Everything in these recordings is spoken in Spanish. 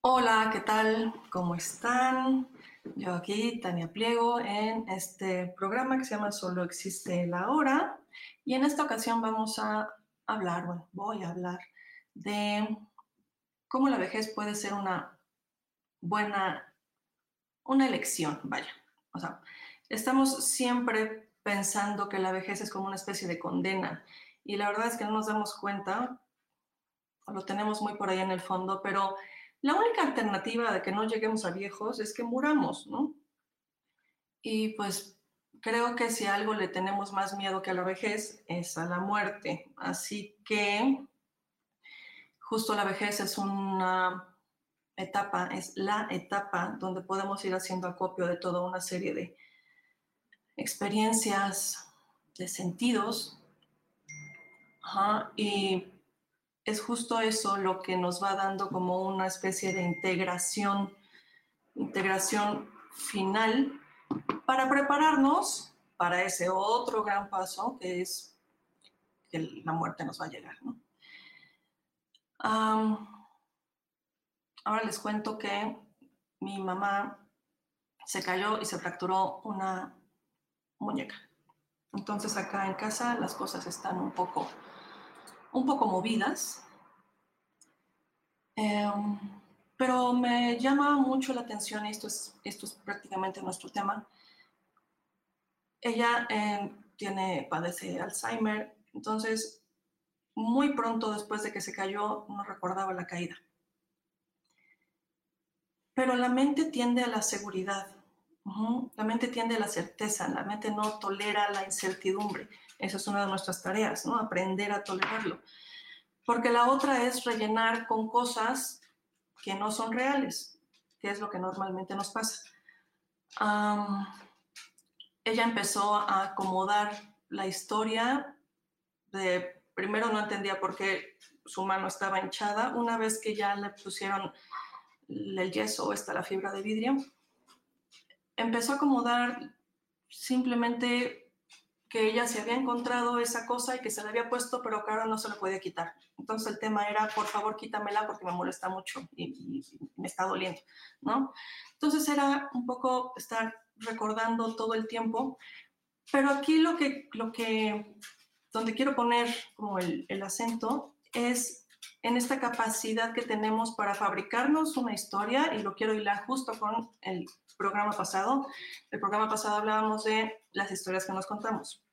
Hola, ¿qué tal? ¿Cómo están? Yo aquí, Tania Pliego, en este programa que se llama Solo existe la hora. Y en esta ocasión vamos a hablar, bueno, voy a hablar de cómo la vejez puede ser una buena, una elección, vaya. O sea, estamos siempre pensando que la vejez es como una especie de condena y la verdad es que no nos damos cuenta, lo tenemos muy por ahí en el fondo, pero la única alternativa de que no lleguemos a viejos es que muramos, ¿no? Y pues creo que si algo le tenemos más miedo que a la vejez es a la muerte. Así que justo la vejez es una etapa, es la etapa donde podemos ir haciendo acopio de toda una serie de experiencias, de sentidos. y es justo eso lo que nos va dando como una especie de integración, integración final para prepararnos para ese otro gran paso que es que la muerte nos va a llegar. ahora les cuento que mi mamá se cayó y se fracturó una muñeca. Entonces acá en casa las cosas están un poco un poco movidas, em, pero me llama mucho la atención, esto es, esto es prácticamente nuestro tema. Ella em, tiene, padece Alzheimer, entonces muy pronto después de que se cayó no recordaba la caída. Pero la mente tiende a la seguridad, la mente tiende a la certeza, la mente no tolera la incertidumbre. Esa es una de nuestras tareas, ¿no? Aprender a tolerarlo. Porque la otra es rellenar con cosas que no son reales, que es lo que normalmente nos pasa. ella empezó a acomodar la historia de, primero no entendía por qué su mano estaba hinchada, una vez que ya le pusieron el yeso, esta la fibra de vidrio, empezó a acomodar simplemente que ella se había encontrado esa cosa y que se la había puesto, pero que ahora no se la podía quitar. Entonces el tema era, por favor, quítamela porque me molesta mucho y, me está doliendo, ¿no? Entonces era un poco estar recordando todo el tiempo, pero aquí lo que, lo que, donde quiero poner como el, el acento es en esta capacidad que tenemos para fabricarnos una historia, y lo quiero hilar justo con el programa pasado. El programa pasado hablábamos de las historias que nos contamos.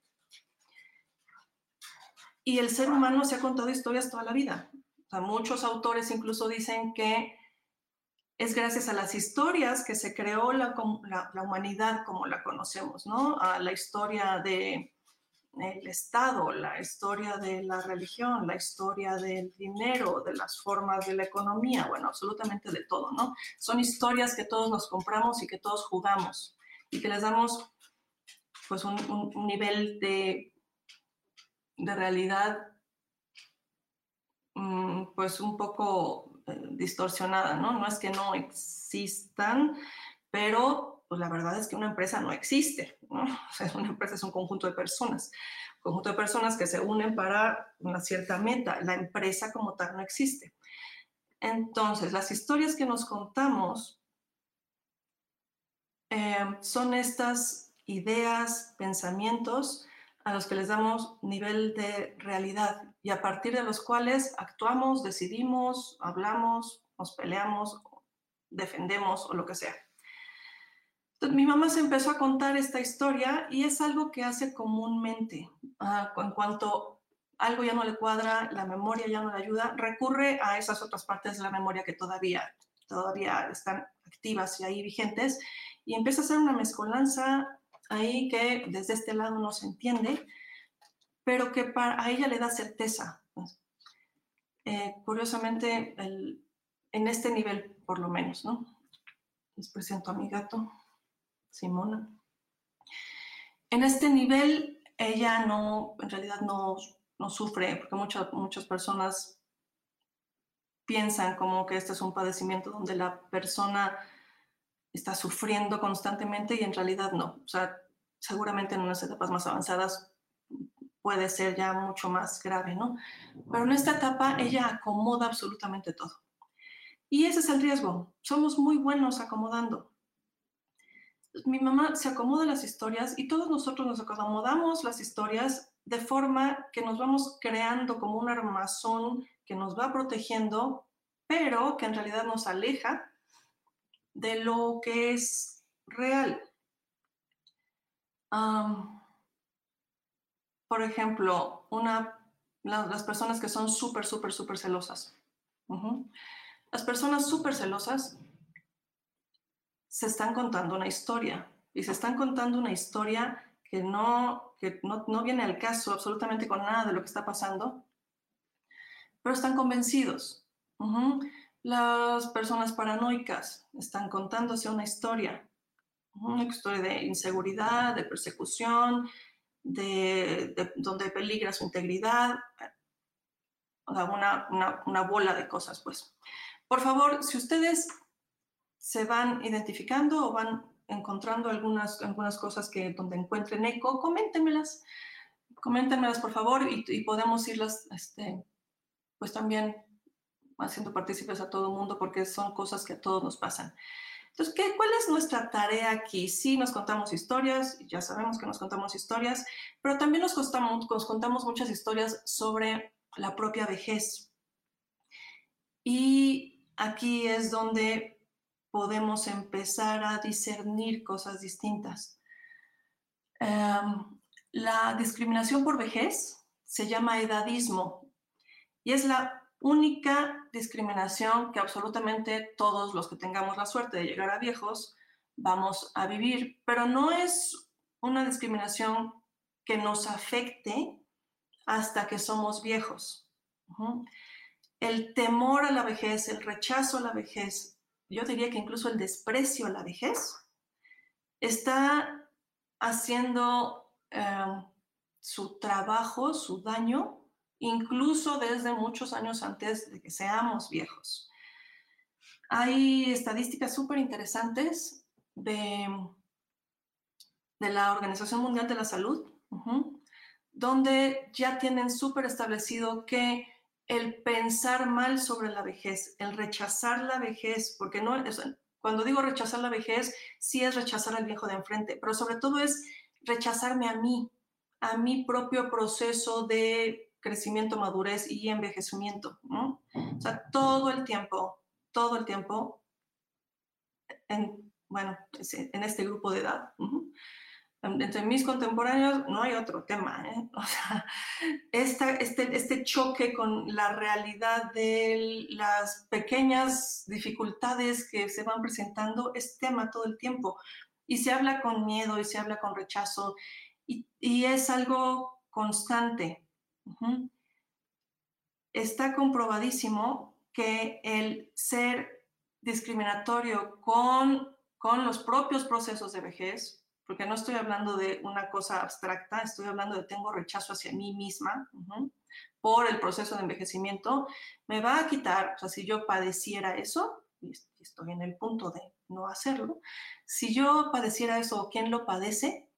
Y el ser humano se ha contado historias toda la vida. muchos autores incluso dicen que es gracias a las historias que se creó la, la humanidad como la conocemos, ¿no? A la historia de el Estado, la historia de la religión, la historia del dinero, de las formas de la economía, bueno, absolutamente de todo, ¿no? Son historias que todos nos compramos y que todos jugamos y que les damos pues un, nivel de, de realidad mm, pues un poco eh, distorsionada, ¿no? No es que no existan, pero pues la verdad es que una empresa no existe, ¿no? Una empresa es un conjunto de personas, un conjunto de personas que se unen para una cierta meta. La empresa como tal no existe. Entonces, las historias que nos contamos eh, son estas ideas, pensamientos a los que les damos nivel de realidad y a partir de los cuales actuamos, decidimos, hablamos, nos peleamos, defendemos o lo que sea. Mi mamá se empezó a contar esta historia y es algo que hace comúnmente. Ah, en cuanto algo ya no le cuadra, la memoria ya no le ayuda, recurre a esas otras partes de la memoria que todavía, todavía están activas y ahí vigentes y empieza a hacer una mezcolanza ahí que desde este lado no se entiende, pero que para, a ella le da certeza. Eh, curiosamente, en este nivel, por lo menos, ¿no? Les presento a mi gato, Simona. En este nivel, ella no, en realidad no, no sufre, porque muchas, muchas personas piensan como que este es un padecimiento donde la persona está sufriendo constantemente y en realidad no. O sea, seguramente en unas etapas más avanzadas puede ser ya mucho más grave, ¿no? Pero en esta etapa ella acomoda absolutamente todo. Y ese es el riesgo. Somos muy buenos acomodando. Mi mamá se acomoda las historias y todos nosotros nos acomodamos las historias de forma que nos vamos creando como un armazón que nos va protegiendo, pero que en realidad nos aleja de lo que es real por ejemplo, una, las personas que son súper, súper, súper celosas. Las personas súper celosas se están contando una historia y se están contando una historia que no, que no, no viene al caso absolutamente con nada de lo que está pasando, pero están convencidos. Las personas paranoicas están contándose una historia una historia de inseguridad, de persecución, de, donde peligra su integridad, una, una, una, bola de cosas, pues. Por favor, si ustedes se van identificando o van encontrando algunas, algunas cosas que donde encuentren eco, coméntenmelas, coméntenmelas por favor y, podemos irlas, este, pues también haciendo partícipes a todo el mundo porque son cosas que a todos nos pasan. Entonces, ¿qué, ¿cuál es nuestra tarea aquí? Sí, nos contamos historias, ya sabemos que nos contamos historias, pero también nos contamos, nos contamos muchas historias sobre la propia vejez. Y aquí es donde podemos empezar a discernir cosas distintas. Em, la discriminación por vejez se llama edadismo y es la única discriminación que absolutamente todos los que tengamos la suerte de llegar a viejos vamos a vivir, pero no es una discriminación que nos afecte hasta que somos viejos. El temor a la vejez, el rechazo a la vejez, yo diría que incluso el desprecio a la vejez, está haciendo em, su trabajo, su daño incluso desde muchos años antes de que seamos viejos. Hay estadísticas súper interesantes de, de, la Organización Mundial de la Salud, donde ya tienen súper establecido que el pensar mal sobre la vejez, el rechazar la vejez, porque no, cuando digo rechazar la vejez, sí es rechazar al viejo de enfrente, pero sobre todo es rechazarme a mí, a mi propio proceso de crecimiento, madurez y envejecimiento, ¿no? O sea, todo el tiempo, todo el tiempo, en, bueno, en este grupo de edad. Entre mis contemporáneos no hay otro tema, ¿eh? Este, este choque con la realidad de las pequeñas dificultades que se van presentando es tema todo el tiempo. Y se habla con miedo y se habla con rechazo y, y es algo constante. Está comprobadísimo que el ser discriminatorio con, con los propios procesos de vejez, porque no estoy hablando de una cosa abstracta, estoy hablando de tengo rechazo hacia mí misma por el proceso de envejecimiento, me va a quitar, o sea, si yo padeciera eso, y estoy en el punto de no hacerlo. Si yo padeciera eso o lo padece,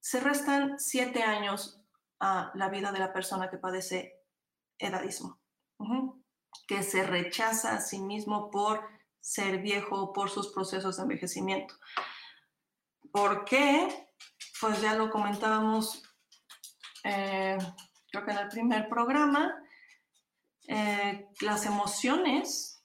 se restan siete años a la vida de la persona que padece edadismo, que se rechaza a sí mismo por ser viejo, por sus procesos de envejecimiento. ¿Por qué? Pues ya lo comentábamos, eh, creo que en el primer programa, eh, las emociones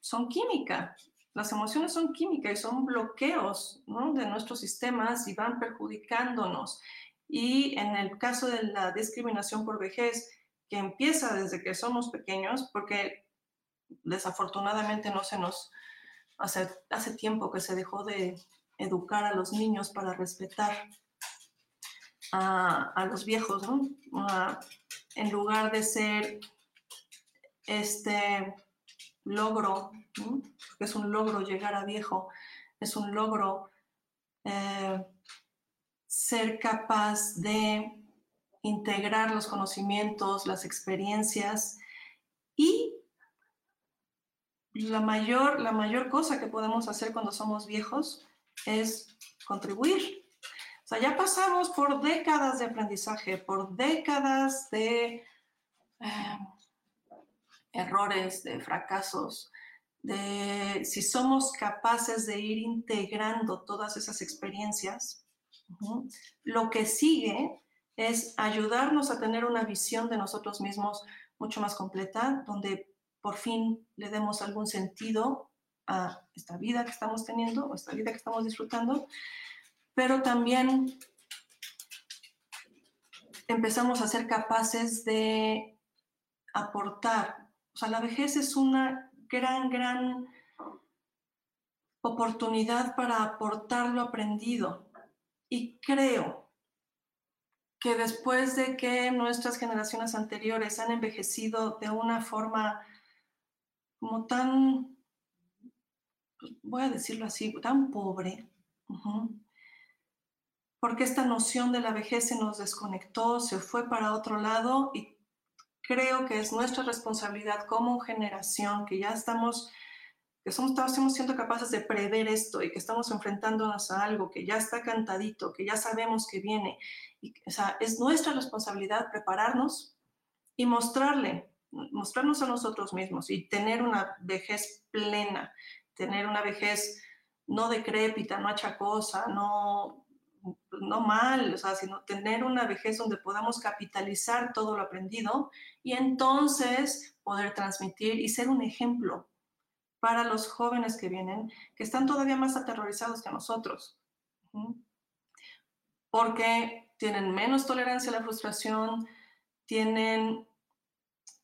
son química. Las emociones son química y son bloqueos de nuestros sistemas y van perjudicándonos. Y en el caso de la discriminación por vejez, que empieza desde que somos pequeños, porque desafortunadamente no se nos hace, hace tiempo que se dejó de educar a los niños para respetar a, los viejos, en lugar de ser este logro, que es un logro llegar a viejo, es un logro eh, ser capaz de integrar los conocimientos, las experiencias y la mayor, la mayor cosa que podemos hacer cuando somos viejos es contribuir. O sea, ya pasamos por décadas de aprendizaje, por décadas de eh, errores, de fracasos, de si somos capaces de ir integrando todas esas experiencias, lo que sigue es ayudarnos a tener una visión de nosotros mismos mucho más completa, donde por fin le demos algún sentido a esta vida que estamos teniendo o esta vida que estamos disfrutando, pero también empezamos a ser capaces de aportar. O sea, la vejez es una gran, gran oportunidad para aportar lo aprendido. Y creo que después de que nuestras generaciones anteriores han envejecido de una forma como tan, voy a decirlo así, tan pobre, porque esta noción de la vejez se nos desconectó, se fue para otro lado y creo que es nuestra responsabilidad como generación que ya estamos, que somos, estamos siendo capaces de prever esto y que estamos enfrentándonos a algo que ya está cantadito, que ya sabemos que viene. Y, o sea, es nuestra responsabilidad prepararnos y mostrarle mostrarnos a nosotros mismos y tener una vejez plena, tener una vejez no decrépita, no achacosa, no, no mal, o sea, sino tener una vejez donde podamos capitalizar todo lo aprendido y entonces poder transmitir y ser un ejemplo para los jóvenes que vienen, que están todavía más aterrorizados que nosotros, porque tienen menos tolerancia a la frustración, tienen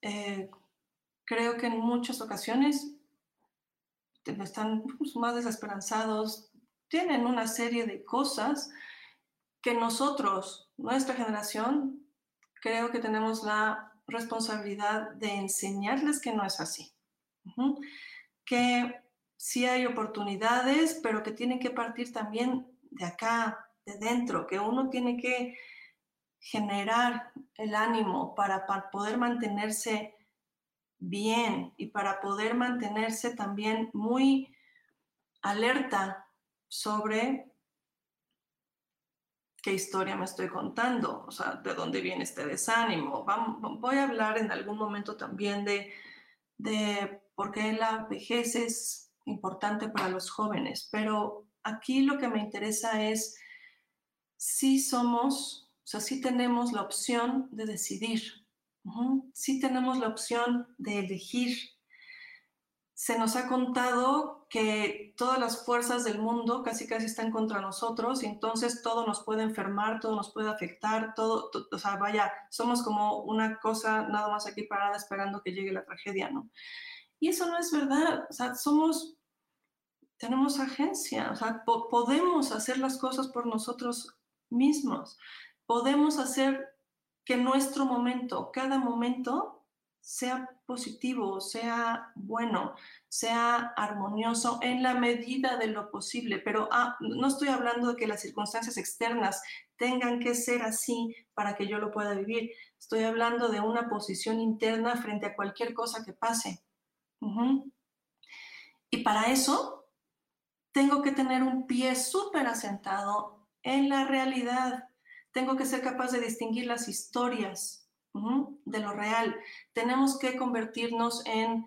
eh, creo que en muchas ocasiones están pues, más desesperanzados, tienen una serie de cosas que nosotros, nuestra generación, creo que tenemos la responsabilidad de enseñarles que no es así. Que sí hay oportunidades, pero que tienen que partir también de acá, de dentro, que uno tiene que generar el ánimo para, poder mantenerse bien y para poder mantenerse también muy alerta sobre qué historia me estoy contando, o sea, de dónde viene este desánimo. voy a hablar en algún momento también de, de por qué la vejez es importante para los jóvenes, pero aquí lo que me interesa es si somos o sea, sí tenemos la opción de decidir, sí tenemos la opción de elegir. Se nos ha contado que todas las fuerzas del mundo casi casi están contra nosotros y entonces todo nos puede enfermar, todo nos puede afectar, todo, o sea, vaya, somos como una cosa nada más aquí parada esperando que llegue la tragedia, ¿no? Y eso no es verdad, o sea, somos, tenemos agencia, o sea, podemos hacer las cosas por nosotros mismos podemos hacer que nuestro momento, cada momento, sea positivo, sea bueno, sea armonioso en la medida de lo posible. Pero ah, no estoy hablando de que las circunstancias externas tengan que ser así para que yo lo pueda vivir. Estoy hablando de una posición interna frente a cualquier cosa que pase. Y para eso tengo que tener un pie súper asentado en la realidad. Tengo que ser capaz de distinguir las historias de lo real. Tenemos que convertirnos en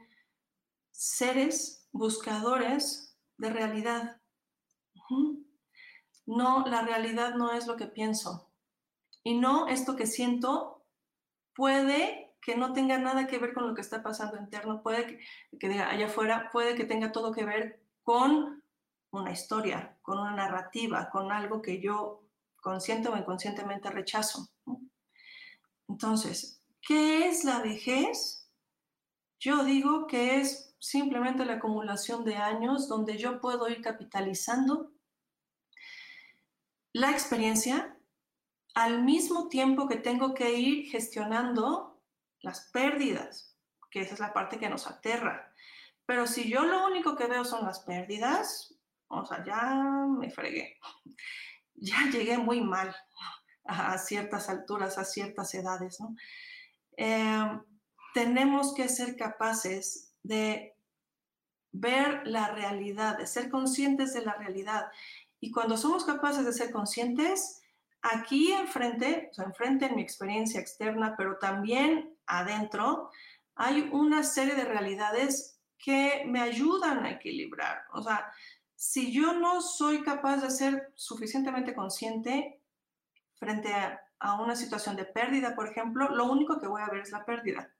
seres buscadores de realidad. No, la realidad no es lo que pienso. Y no, esto que siento puede que no tenga nada que ver con lo que está pasando interno, puede que, que diga allá afuera, puede que tenga todo que ver con una historia, con una narrativa, con algo que yo consciente o inconscientemente rechazo. Entonces, ¿qué es la vejez? Yo digo que es simplemente la acumulación de años donde yo puedo ir capitalizando la experiencia al mismo tiempo que tengo que ir gestionando las pérdidas, que esa es la parte que nos aterra. Pero si yo lo único que veo son las pérdidas, o sea, ya me fregué, ya llegué muy mal a ciertas alturas, a ciertas edades. Em, tenemos que ser capaces de ver la realidad, de ser conscientes de la realidad. Y cuando somos capaces de ser conscientes, aquí enfrente, o enfrente en mi experiencia externa, pero también adentro, hay una serie de realidades que me ayudan a equilibrar. O sea, si yo no soy capaz de ser suficientemente consciente frente a, una situación de pérdida, por ejemplo, lo único que voy a ver es la pérdida.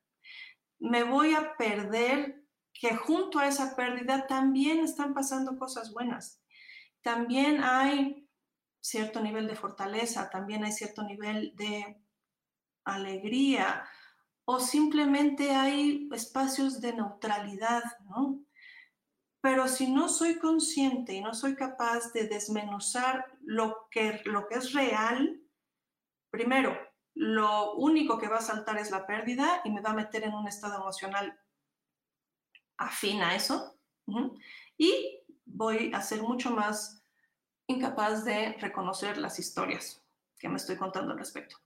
Me voy a perder que junto a esa pérdida también están pasando cosas buenas. También hay cierto nivel de fortaleza, también hay cierto nivel de alegría o simplemente hay espacios de neutralidad, ¿no? Pero si no soy consciente y no soy capaz de desmenuzar lo que, lo que es real, primero, lo único que va a saltar es la pérdida y me va a meter en un estado emocional afín a eso. Y voy a ser mucho más incapaz de reconocer las historias que me estoy contando al respecto.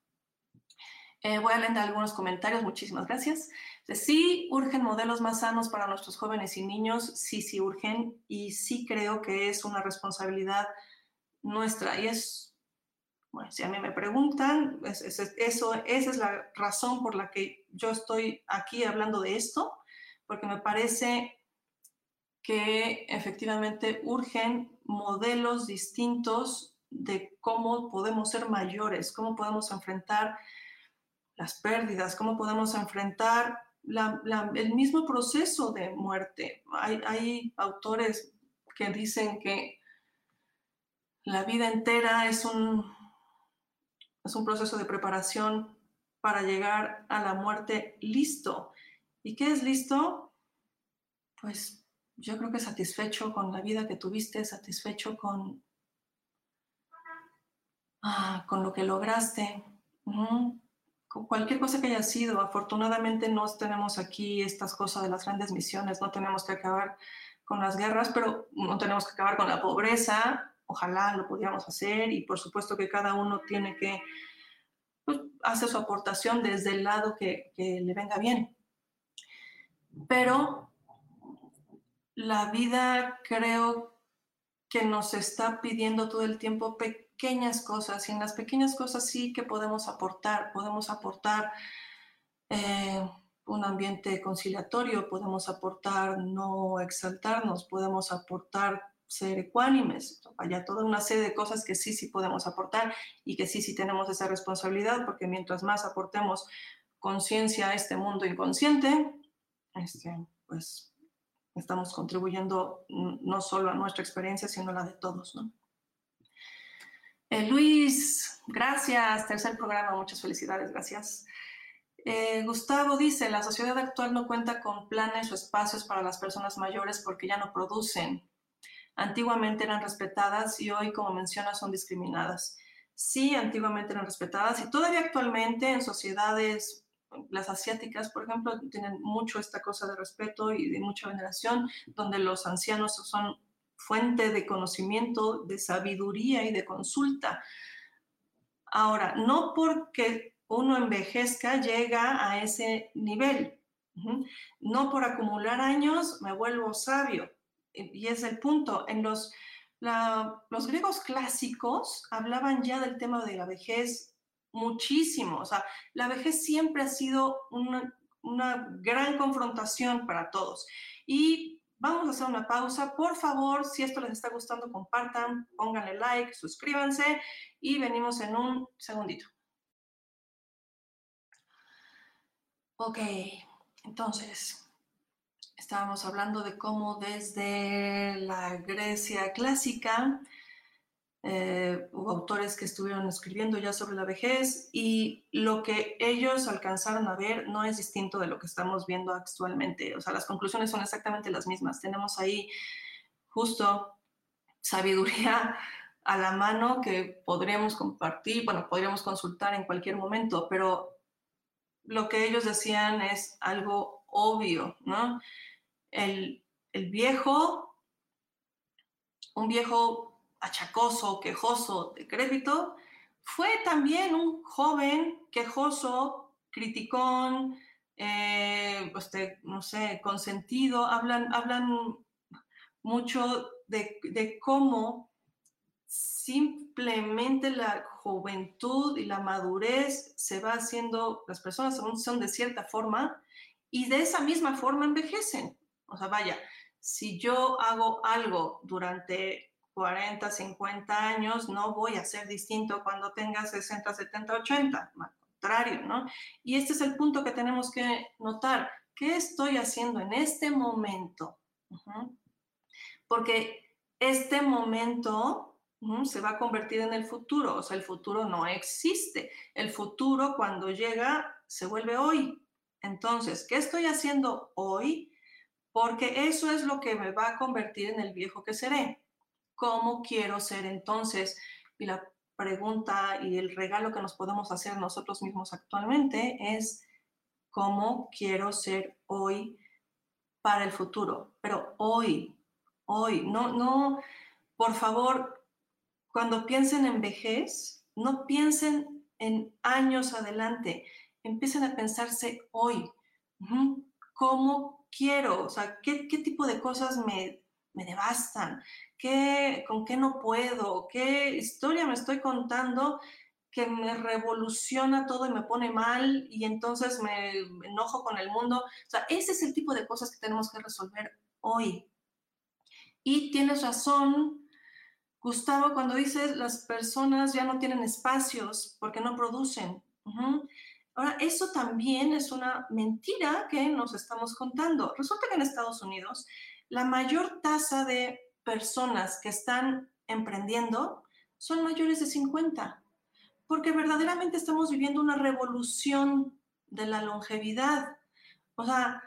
Eh, voy a leer algunos comentarios, muchísimas gracias. Sí, urgen modelos más sanos para nuestros jóvenes y niños, sí, sí urgen y sí creo que es una responsabilidad nuestra y es bueno, si a mí me preguntan, eso, esa es la razón por la que yo estoy aquí hablando de esto, porque me parece que efectivamente urgen modelos distintos de cómo podemos ser mayores, cómo podemos enfrentar las pérdidas, cómo podemos enfrentar el mismo proceso de muerte. Hay, hay autores que dicen que la vida entera es un es un proceso de preparación para llegar a la muerte listo. ¿Y qué es listo? Pues yo creo que satisfecho con la vida que tuviste, satisfecho con, ah, con lo que lograste, cualquier cosa que haya sido. Afortunadamente no tenemos aquí estas cosas de las grandes misiones, no tenemos que acabar con las guerras, pero no tenemos que acabar con la pobreza, ojalá lo pudiéramos hacer y por supuesto que cada uno tiene que pues, hacer su aportación desde el lado que, que le venga bien. Pero la vida creo que nos está pidiendo todo el tiempo pequeñas cosas y en las pequeñas cosas sí que podemos aportar, podemos aportar eh, un ambiente conciliatorio, podemos aportar no exaltarnos, podemos aportar ser ecuánimes, vaya toda una serie de cosas que sí, sí podemos aportar y que sí, sí tenemos esa responsabilidad, porque mientras más aportemos conciencia a este mundo inconsciente, este, pues estamos contribuyendo no solo a nuestra experiencia, sino a la de todos. Eh, Luis, gracias, tercer programa, muchas felicidades, gracias. Eh, Gustavo dice, la sociedad actual no cuenta con planes o espacios para las personas mayores porque ya no producen antiguamente eran respetadas y hoy, como menciona, son discriminadas. Sí, antiguamente eran respetadas y todavía actualmente en sociedades, las asiáticas, por ejemplo, tienen mucho esta cosa de respeto y de mucha veneración, donde los ancianos son fuente de conocimiento, de sabiduría y de consulta. Ahora, no porque uno envejezca llega a ese nivel. No por acumular años me vuelvo sabio y es el punto, en los los griegos clásicos hablaban ya del tema de la vejez muchísimo. O sea, la vejez siempre ha sido una, una gran confrontación para todos. Y vamos a hacer una pausa. Por favor, si esto les está gustando, compartan, pónganle like, suscríbanse y venimos en un segundito. Ok, entonces, estábamos hablando de cómo desde la Grecia clásica eh, hubo autores que estuvieron escribiendo ya sobre la vejez y lo que ellos alcanzaron a ver no es distinto de lo que estamos viendo actualmente. O sea, las conclusiones son exactamente las mismas. Tenemos ahí justo sabiduría a la mano que podríamos compartir, bueno, podríamos consultar en cualquier momento, pero lo que ellos decían es algo obvio, ¿no? El, el viejo, un viejo achacoso, quejoso, decrépito, fue también un joven quejoso, criticón, eh, este, no sé, consentido. Hablan, hablan mucho de, de cómo simplemente la juventud y la madurez se va haciendo, las personas son de cierta forma y de esa misma forma envejecen. O sea, vaya, si yo hago algo durante 40, 50 años, no voy a ser distinto cuando tenga 60, 70, 80, al contrario, ¿no? Y este es el punto que tenemos que notar. ¿Qué estoy haciendo en este momento? Porque este momento se va a convertir en el futuro, o sea, el futuro no existe. El futuro cuando llega se vuelve hoy. Entonces, ¿qué estoy haciendo hoy? Porque eso es lo que me va a convertir en el viejo que seré. ¿Cómo quiero ser entonces? Y la pregunta y el regalo que nos podemos hacer nosotros mismos actualmente es cómo quiero ser hoy para el futuro, pero hoy, hoy, no, no, por favor, cuando piensen en vejez, no piensen en años adelante, empiecen a pensarse hoy, ¿cómo quiero? O sea, ¿qué, qué tipo de cosas me, me devastan? ¿Qué, ¿Con qué no puedo? ¿Qué historia me estoy contando que me revoluciona todo y me pone mal y entonces me enojo con el mundo? O sea, ese es el tipo de cosas que tenemos que resolver hoy. Y tienes razón, Gustavo, cuando dices las personas ya no tienen espacios porque no producen. Ahora, eso también es una mentira que nos estamos contando. Resulta que en Estados Unidos la mayor tasa de personas que están emprendiendo son mayores de 50, porque verdaderamente estamos viviendo una revolución de la longevidad. O sea,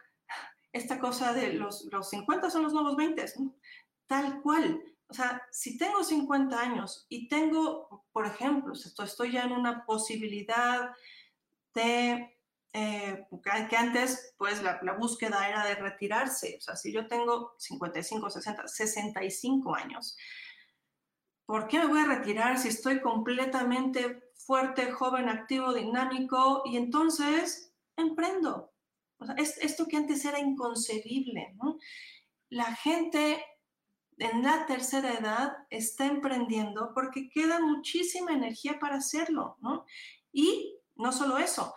esta cosa de los, los 50 son los nuevos 20, tal cual. O sea, si tengo 50 años y tengo, por ejemplo, estoy, estoy ya en una posibilidad de eh, que antes pues la, búsqueda era de retirarse. O sea, si yo tengo 55, 60, 65 años, ¿por qué me voy a retirar si estoy completamente fuerte, joven, activo, dinámico? Y entonces emprendo. Esto que antes era inconcebible. La gente en la tercera edad está emprendiendo porque queda muchísima energía para hacerlo. Y no solo eso,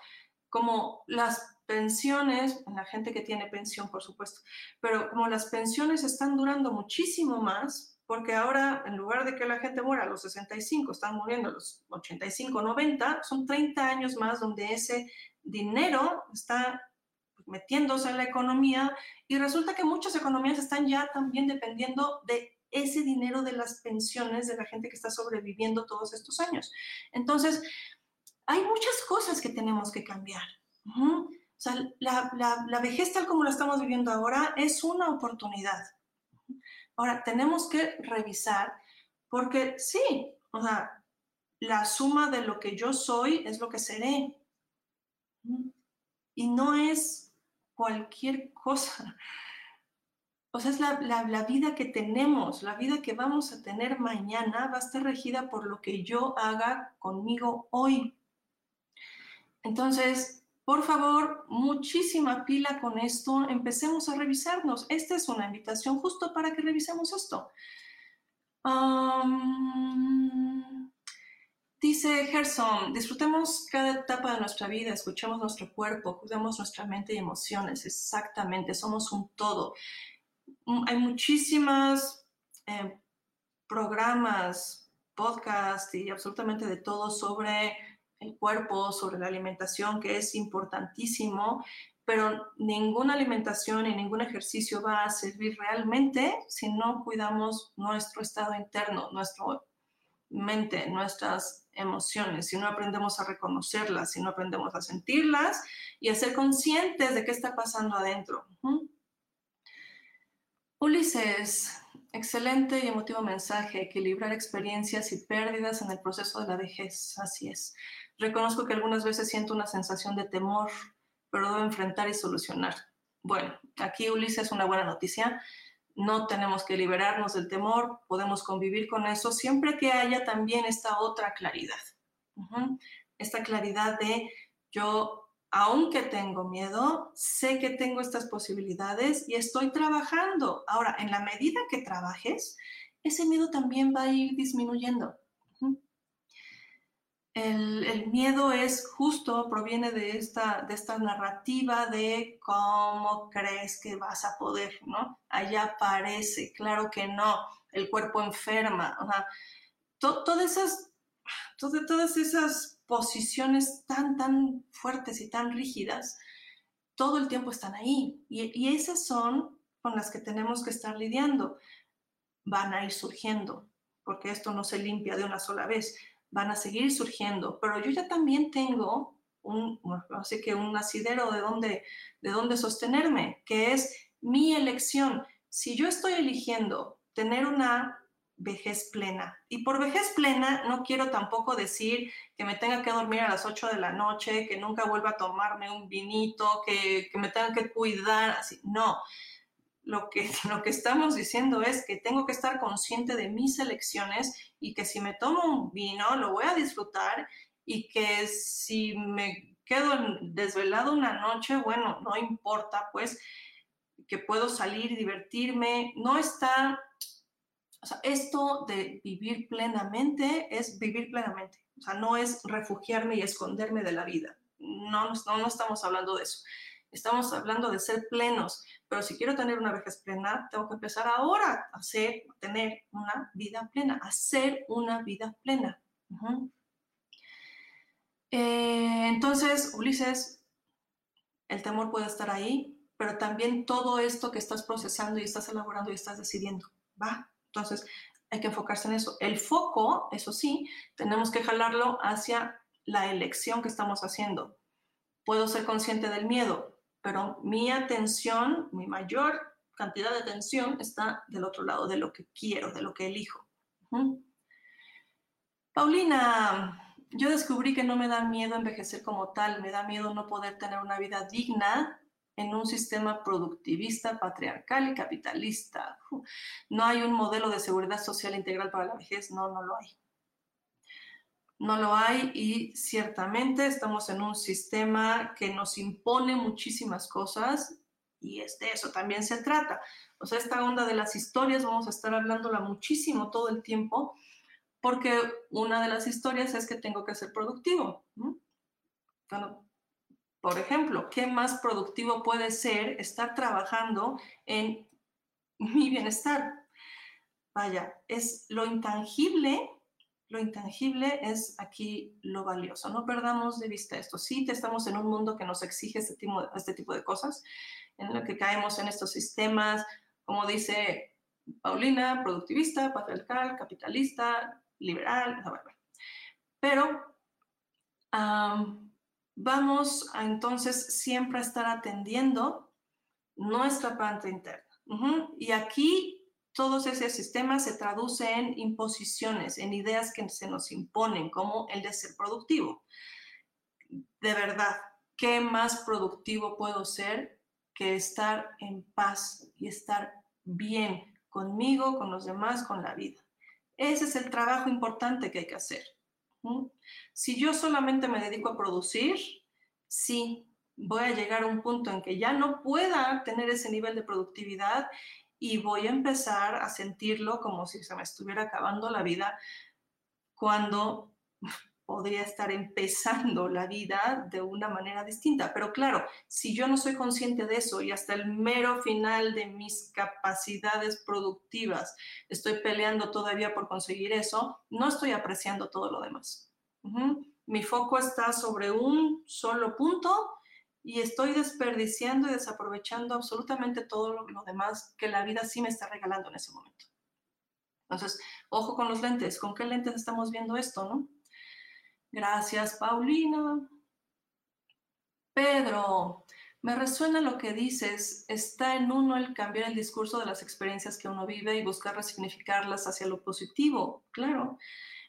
como las pensiones, la gente que tiene pensión, por supuesto, pero como las pensiones están durando muchísimo más, porque ahora en lugar de que la gente muera a los 65, están muriendo a los 85, 90, son 30 años más donde ese dinero está metiéndose en la economía y resulta que muchas economías están ya también dependiendo de ese dinero de las pensiones de la gente que está sobreviviendo todos estos años. Entonces, hay muchas cosas que tenemos que cambiar. O sea, la, vejez tal como la estamos viviendo ahora es una oportunidad. Ahora, tenemos que revisar porque sí, o sea, la suma de lo que yo soy es lo que seré. Y no es cualquier cosa. O sea, es la, la, vida que tenemos, la vida que vamos a tener mañana va a estar regida por lo que yo haga conmigo hoy. Entonces, por favor, muchísima pila con esto. Empecemos a revisarnos. Esta es una invitación justo para que revisemos esto. dice Gerson, disfrutemos cada etapa de nuestra vida, escuchemos nuestro cuerpo, cuidemos nuestra mente y emociones. Exactamente, somos un todo. Mm, hay muchísimas eh, programas, podcasts y absolutamente de todo sobre cuerpo, sobre la alimentación, que es importantísimo, pero ninguna alimentación y ningún ejercicio va a servir realmente si no cuidamos nuestro estado interno, nuestra mente, nuestras emociones, si no aprendemos a reconocerlas, si no aprendemos a sentirlas y a ser conscientes de qué está pasando adentro. Ulises, excelente y emotivo mensaje, equilibrar experiencias y pérdidas en el proceso de la vejez, así es. Reconozco que algunas veces siento una sensación de temor, pero debo enfrentar y solucionar. Bueno, aquí Ulises es una buena noticia. No tenemos que liberarnos del temor, podemos convivir con eso siempre que haya también esta otra claridad. Esta claridad de yo aunque tengo miedo, sé que tengo estas posibilidades y estoy trabajando. Ahora, en la medida que trabajes, ese miedo también va a ir disminuyendo. El, miedo es justo, proviene de esta, de narrativa de cómo crees que vas a poder, ¿no? Allá parece, claro que no, el cuerpo enferma, todas esas, todas esas posiciones tan, tan fuertes y tan rígidas, todo el tiempo están ahí. Y, esas son con las que tenemos que estar lidiando. Van a ir surgiendo, porque esto no se limpia de una sola vez. Van a seguir surgiendo, pero yo ya también tengo un, así que un asidero de dónde, de dónde sostenerme, que es mi elección. Si yo estoy eligiendo tener una vejez plena. Y por vejez plena no quiero tampoco decir que me tenga que dormir a las 8 de la noche, que nunca vuelva a tomarme un vinito, que, me tenga que cuidar, así. No. Lo que, lo que estamos diciendo es que tengo que estar consciente de mis elecciones y que si me tomo un vino lo voy a disfrutar y que si me quedo desvelado una noche, bueno, no importa, pues que puedo salir y divertirme. No está o sea, esto de vivir plenamente es vivir plenamente. O sea, no es refugiarme y esconderme de la vida. No, no, estamos hablando de eso. Estamos hablando de ser plenos. Pero si quiero tener una vejez plena, tengo que empezar ahora a hacer, tener una vida plena, hacer una vida plena. Eh, entonces, Ulises, el temor puede estar ahí, pero también todo esto que estás procesando y estás elaborando y estás decidiendo, va, entonces, hay que enfocarse en eso. El foco, eso sí, tenemos que jalarlo hacia la elección que estamos haciendo. Puedo ser consciente del miedo, pero mi atención, mi mayor cantidad de atención está del otro lado, de lo que quiero, de lo que elijo. Paulina, yo descubrí que no me da miedo envejecer como tal, me da miedo no poder tener una vida digna en un sistema productivista, patriarcal y capitalista. No hay un modelo de seguridad social integral para la vejez, no, no lo hay. No lo hay y ciertamente estamos en un sistema que nos impone muchísimas cosas y es de eso también se trata. O sea, esta onda de las historias vamos a estar hablándola muchísimo todo el tiempo porque una de las historias es que tengo que ser productivo. Bueno, por ejemplo, ¿qué más productivo puede ser estar trabajando en mi bienestar? Vaya, es lo intangible, lo intangible es aquí lo valioso. No perdamos de vista esto. Sí, estamos en un mundo que nos exige este tipo, este tipo de cosas, en lo que caemos en estos sistemas, como dice Paulina, productivista, patriarcal, capitalista, liberal, pero vamos a entonces siempre estar atendiendo nuestra parte interna. Y aquí todos esos sistemas se traducen en imposiciones, en ideas que se nos imponen, como el de ser productivo. De verdad, ¿qué más productivo puedo ser que estar en paz y estar bien conmigo, con los demás, con la vida? Ese es el trabajo importante que hay que hacer. Si yo solamente me dedico a producir, sí, voy a llegar a un punto en que ya no pueda tener ese nivel de productividad y voy a empezar a sentirlo como si se me estuviera acabando la vida cuando podría estar empezando la vida de una manera distinta. Pero claro, si yo no soy consciente de eso y hasta el mero final de mis capacidades productivas estoy peleando todavía por conseguir eso, no estoy apreciando todo lo demás. Mi foco está sobre un solo punto y estoy desperdiciando y desaprovechando absolutamente todo lo, demás que la vida sí me está regalando en ese momento. Entonces, ojo con los lentes, ¿con qué lentes estamos viendo esto, no? Gracias, Paulina. Pedro, me resuena lo que dices. Está en uno el cambiar el discurso de las experiencias que uno vive y buscar resignificarlas hacia lo positivo. Claro.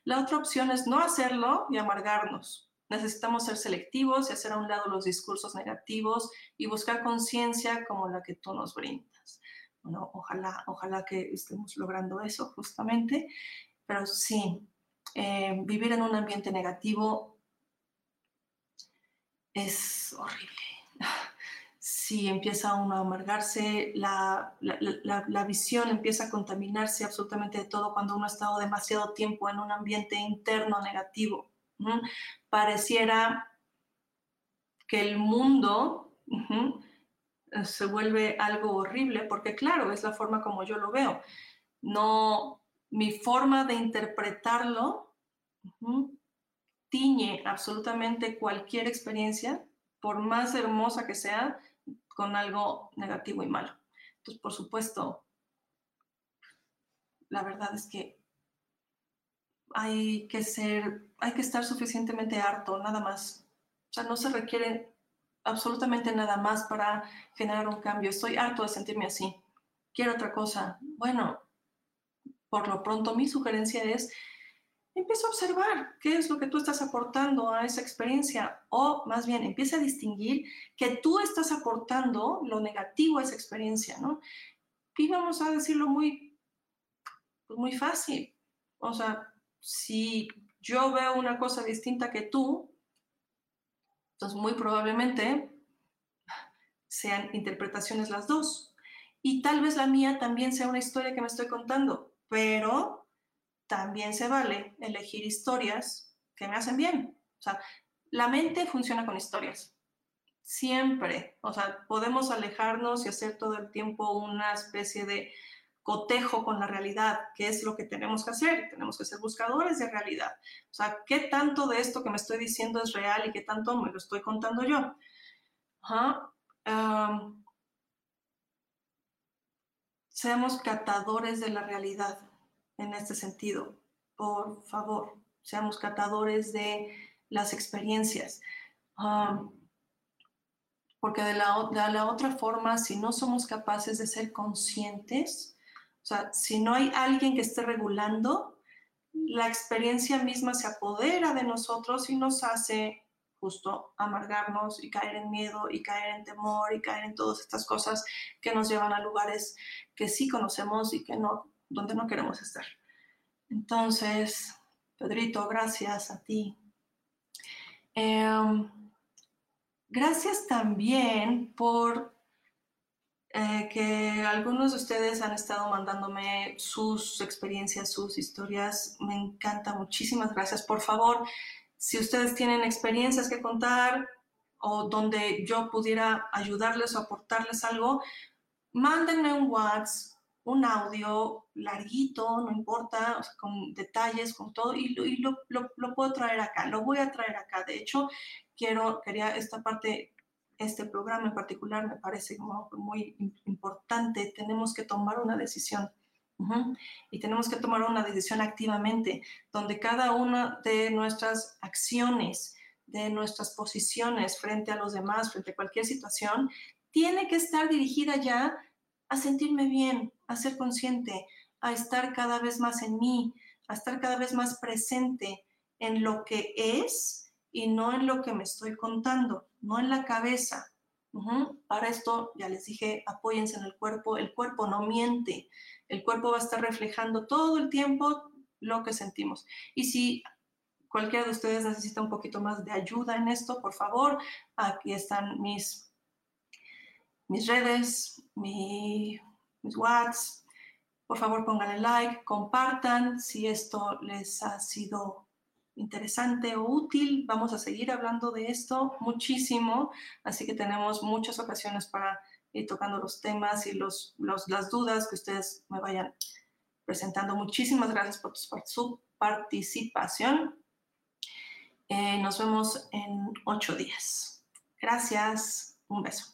La otra opción es no hacerlo y amargarnos. Necesitamos ser selectivos y hacer a un lado los discursos negativos y buscar conciencia como la que tú nos brindas. Bueno, ojalá, ojalá que estemos logrando eso justamente. Pero sí, eh, vivir en un ambiente negativo es horrible. Si empieza uno a amargarse, la, la, visión empieza a contaminarse absolutamente de todo cuando uno ha estado demasiado tiempo en un ambiente interno negativo. Pareciera que el mundo se vuelve algo horrible, porque claro, es la forma como yo lo veo. No, mi forma de interpretarlo tiñe absolutamente cualquier experiencia, por más hermosa que sea, con algo negativo y malo. Entonces, por supuesto, la verdad es que hay que ser, hay que estar suficientemente harto, nada más. O sea, no se requiere absolutamente nada más para generar un cambio. Estoy harto de sentirme así. Quiero otra cosa. Bueno, por lo pronto mi sugerencia es empieza a observar qué es lo que tú estás aportando a esa experiencia o más bien empieza a distinguir que tú estás aportando lo negativo a esa experiencia, ¿no? Y vamos a decirlo muy, pues muy fácil. O sea, si yo veo una cosa distinta que tú, entonces muy probablemente sean interpretaciones las dos. Y tal vez la mía también sea una historia que me estoy contando, pero también se vale elegir historias que me hacen bien. O sea, la mente funciona con historias. Siempre. O sea, podemos alejarnos y hacer todo el tiempo una especie de cotejo con la realidad, que es lo que tenemos que hacer. Tenemos que ser buscadores de realidad. O sea, ¿qué tanto de esto que me estoy diciendo es real y qué tanto me lo estoy contando yo? seamos catadores de la realidad en este sentido. Por favor, seamos catadores de las experiencias. Um, porque de la, de la otra forma, si no somos capaces de ser conscientes, o sea, si no hay alguien que esté regulando, la experiencia misma se apodera de nosotros y nos hace justo amargarnos y caer en miedo y caer en temor y caer en todas estas cosas que nos llevan a lugares que sí conocemos y que no donde no queremos estar. Entonces, Pedrito, gracias a ti. Em, gracias también por eh, que algunos de ustedes han estado mandándome sus experiencias, sus historias. Me encanta, muchísimas gracias. Por favor, si ustedes tienen experiencias que contar o donde yo pudiera ayudarles o aportarles algo, mándenme un WhatsApp un audio larguito, no importa, con detalles, con todo, y, lo, lo, puedo traer acá, lo voy a traer acá. De hecho, quiero, quería esta parte, este programa en particular me parece muy importante. Tenemos que tomar una decisión. Y tenemos que tomar una decisión activamente, donde cada una de nuestras acciones, de nuestras posiciones frente a los demás, frente a cualquier situación, tiene que estar dirigida ya a sentirme bien, a ser consciente, a estar cada vez más en mí, a estar cada vez más presente en lo que es y no en lo que me estoy contando, no en la cabeza. Para esto, ya les dije, apóyense en el cuerpo, el cuerpo no miente, el cuerpo va a estar reflejando todo el tiempo lo que sentimos. Y si cualquiera de ustedes necesita un poquito más de ayuda en esto, por favor, aquí están mis mis redes, mi, mis whats. Por favor, pónganle like, compartan si esto les ha sido interesante o útil. Vamos a seguir hablando de esto muchísimo, así que tenemos muchas ocasiones para ir tocando los temas y los, las dudas que ustedes me vayan presentando. Muchísimas gracias por su participación. Eh, nos vemos en ocho días. Gracias. Un beso.